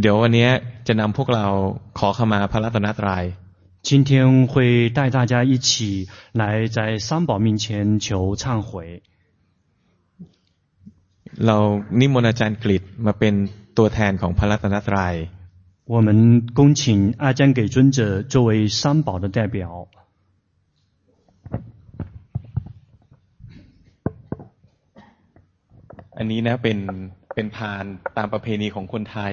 เดี๋ยววันนี้จะนำพวกเราขอขมาพระรัตนตรัย今天会带大家一起来在三宝面前求忏悔。เรานิมนต์อาจารย์กฤษมาเป็นตัวแทนของพระรัตนตรัย我们恭请阿姜给尊者作为三宝的代表。อันนี้นะเป็นเป็นพานตามประเพณีของคนไทย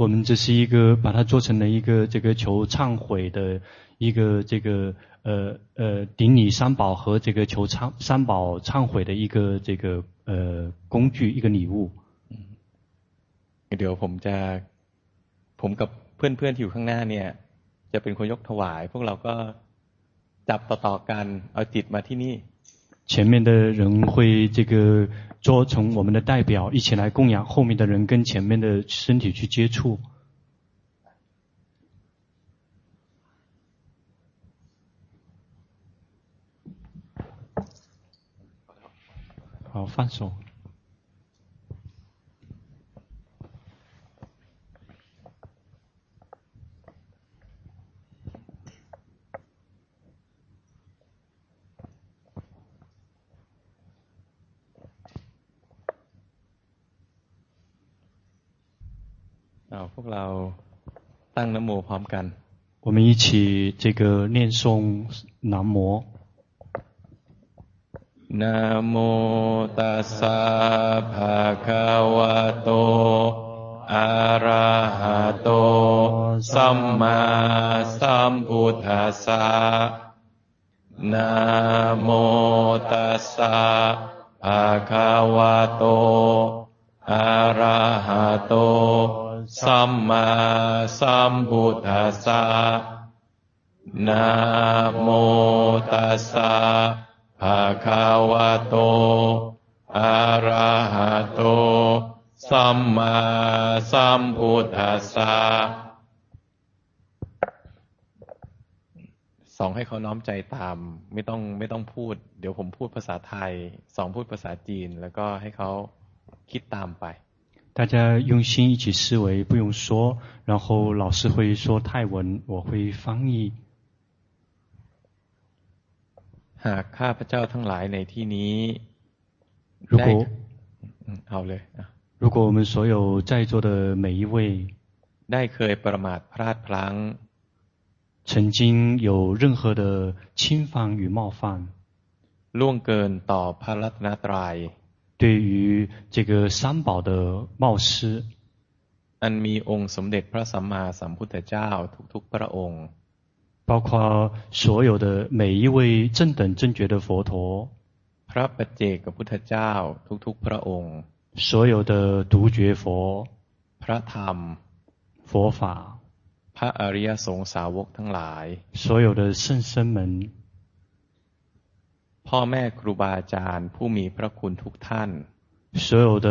我们这是一个把它做成了一个这个求忏悔的一个这个呃呃顶礼三宝和这个求忏三宝忏悔的一个这个呃工具一个礼物。เดี๋ยวผมจะผมกับเพื่อนๆที่อยู่ข้างหน้าเนี่ยจะเป็นคนยกถวาย พวกเราก็จับต่อๆกันเอาจิตมาที่นี่前面的人会这个 做从我们的代表一起来供养，后面的人跟前面的身体去接触。好，放手。 เอาพวกเราตั้งนโมพร้อมกัน我们一起这个念诵南无นะโมตัสสะภะคะวะโตอะระหะโตสัมมาสัมพุทธัสสะนะโมตัสสะภะคะวะโตอะระหะโต สัมมาสัมพุทธัสสะนะโมตัสสะภะคะวะโต อะระหะโต สัมมาสัมพุทธัสสะสองให้เขาน้อมใจตาม ไม่ต้องไม่ต้องพูด เดี๋ยวผมพูดภาษาไทย สองพูดภาษาจีน แล้วก็ให้เขาคิดตามไป 大家用心一起思维，不用说。然后老师会说泰文，我会翻译。หากข้าพเจ้าทั้งหลายในที่นี้如果好嘞如果我们所有在座的每一位ได้เคยประมาทพลาดพลั้ง曾经有任何的侵犯与冒犯，ล่วงเกินต่อพระรัตนตรัย 对于这个三宝的冒失，อันมีองค์สมเด็จพระสัมมาสัมพุทธเจ้าทุกๆพระองค์，包括所有的每一位正等正觉的佛陀，พระปัจเจกพุทธเจ้าทุกๆพระองค์，所有的独觉佛，พระธรรม佛法，พระอริยสงสาวกทั้งหลาย，所有的圣僧们。 พ่อแม่ครูบาอาจารย์ผู้มีพระคุณทุกท่าน所有的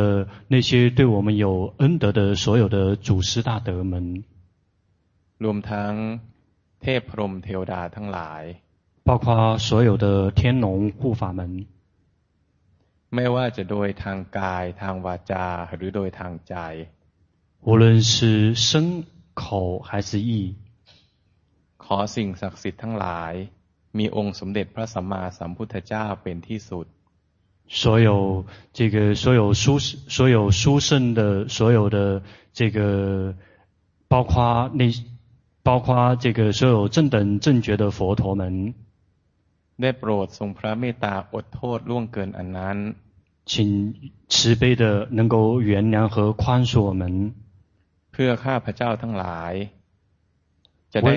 那些对我们有恩德的所有的祖师大德们，รวมทั้งเทพพรหมเทวดาทั้งหลาย包括所有的天龙护法们，ไม่ว่าจะโดยทางกายทางวาจาหรือโดยทางใจ无论是身口还是意，ขอสิ่งศักดิ์สิทธิ์ทั้งหลาย มีองค์สมเด็จพระสัมมาสัมพุทธเจ้าเป็นที่สุด所有这个所有殊所有殊胜的所有的这个包括那包括这个所有正等正觉的佛陀们，ได้โปรดทรงพระเมตตาอดโทษล่วงเกินอันนั้น请慈悲的能够原谅和宽恕我们เพื่อข้าพเจ้าทั้งหลายจะได้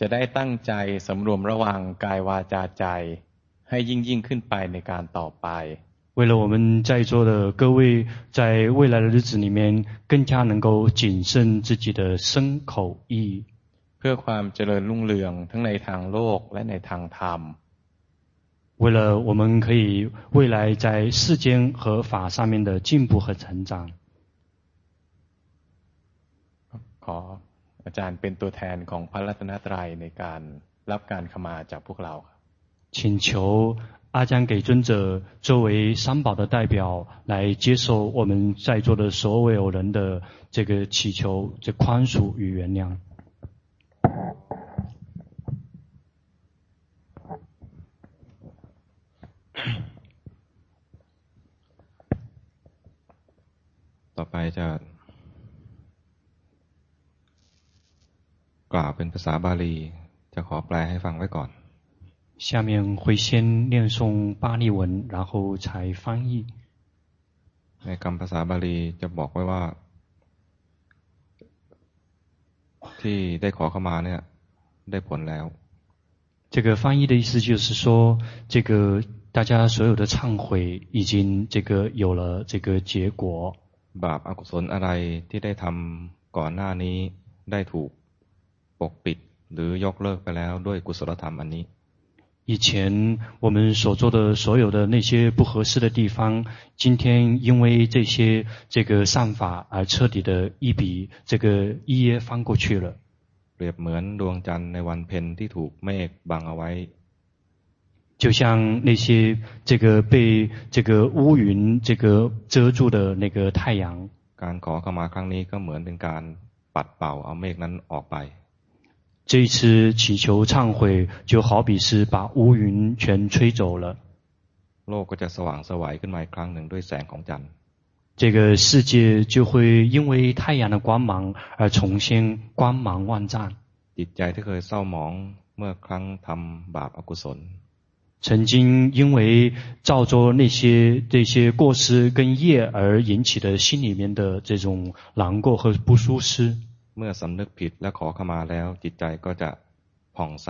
จะได้ตั้งใจสำรวมระวังกายวาจาใจให้ยิ่งยิ่งขึ้นไปในการต่อไป为了我们在座的各位，在未来的日子里面，更加能够谨慎自己的身口意，เพื่อความเจริญรุ่งเรืองทั้งในทางโลกและในทางธรรม 为了我们可以未来在世间和法上面的进步和成长。ข ออาจารย์เป็นตัวแทนของพระรัตนตรัยในการรับการขมาจากพวกเรา。请求阿江给尊者作为三宝的代表，来接受我们在座的所有人的这个祈求，这宽恕与原谅。ต่อไปจะ กล่าวเป็นภาษาบาลีจะขอแปลให้ฟังไว้ก่อน下面会先念诵巴利文，然后才翻译。ในคำภาษาบาลีจะบอกไว้ว่า ที่ได้ขอเข้ามาเนี่ยได้ผลแล้ว这个翻译的意思就是说，这个大家所有的忏悔已经这个有了这个结果。บาปอกุศลอะไรที่ได้ทำก่อนหน้านี้ได้ถูก ปกปิดหรือยกเลิกไปแล้วด้วยกุศลธรรมอันนี้以前我们所做的所有的那些不合适的地方，今天因为这些这个善法而彻底的一笔这个一页翻过去了。เปรียบเหมือนดวงจันทร์ในวันเพ็ญที่ถูกเมฆบังเอาไว้就像那些这个被这个乌云这个遮住的那个太阳。การขอเข้ามาครั้งนี้ก็เหมือนเป็นการปัดเป่าเอาเมฆนั้นออกไป。 这一次祈求忏悔，就好比是把乌云全吹走了。โลกก็จะสว่างสวัยขึ้นมาอีกครั้งหนึ่งด้วยแสงของจันทร์。这个世界就会因为太阳的光芒而重新光芒万丈。จิตใจที่เคยเศร้าหมองเมื่อครั้งทำบาปอกุศล。曾经因为造作那些这些过失跟业而引起的心里面的这种难过和不舒适。 เมื่อสำนึกผิดและขอขมาแล้วจิตใจก็จะผ่องใส。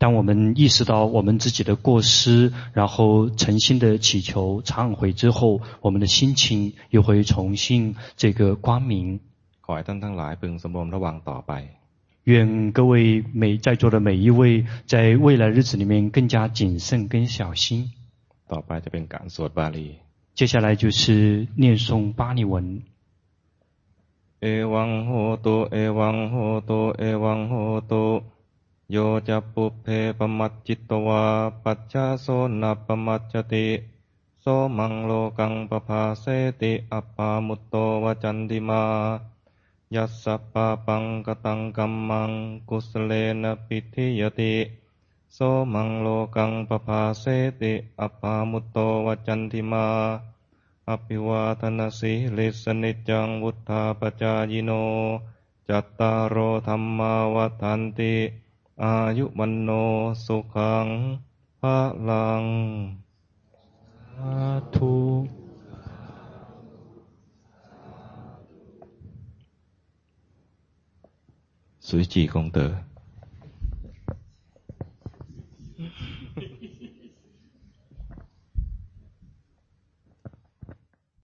当我们意识到我们自己的过失，然后诚心的祈求忏悔之后，我们的心情又会重新这个光明。ขอให้ท่านทั้งหลายพึงสำรวมระวังต่อไป。愿各位每在座的每一位，在未来日子里面更加谨慎跟小心。ต่อไปจะเป็นการสวดบาลี。接下来就是念诵巴利文。 เอวังโหตุเอวังโหตุเอวังโหตุโยจะปุเพปมัจจิตตวา ปัจจาโสนปมัจจติโสมังโลกังปภาเสติอัปปามุตโตวจันติมายัสสะปะปังกตังกัมมังกุสเลนะปิธิยติโสมังโลกังปภาเสติอัปปามุตโตวจันติมา อภิวาทนาสิลิสนิจังวุธาปจายิโน จัตตารโอธรรมาวัฏันติ อายุมนโนสุขังภาลังสาธุสุยจีคงเตอ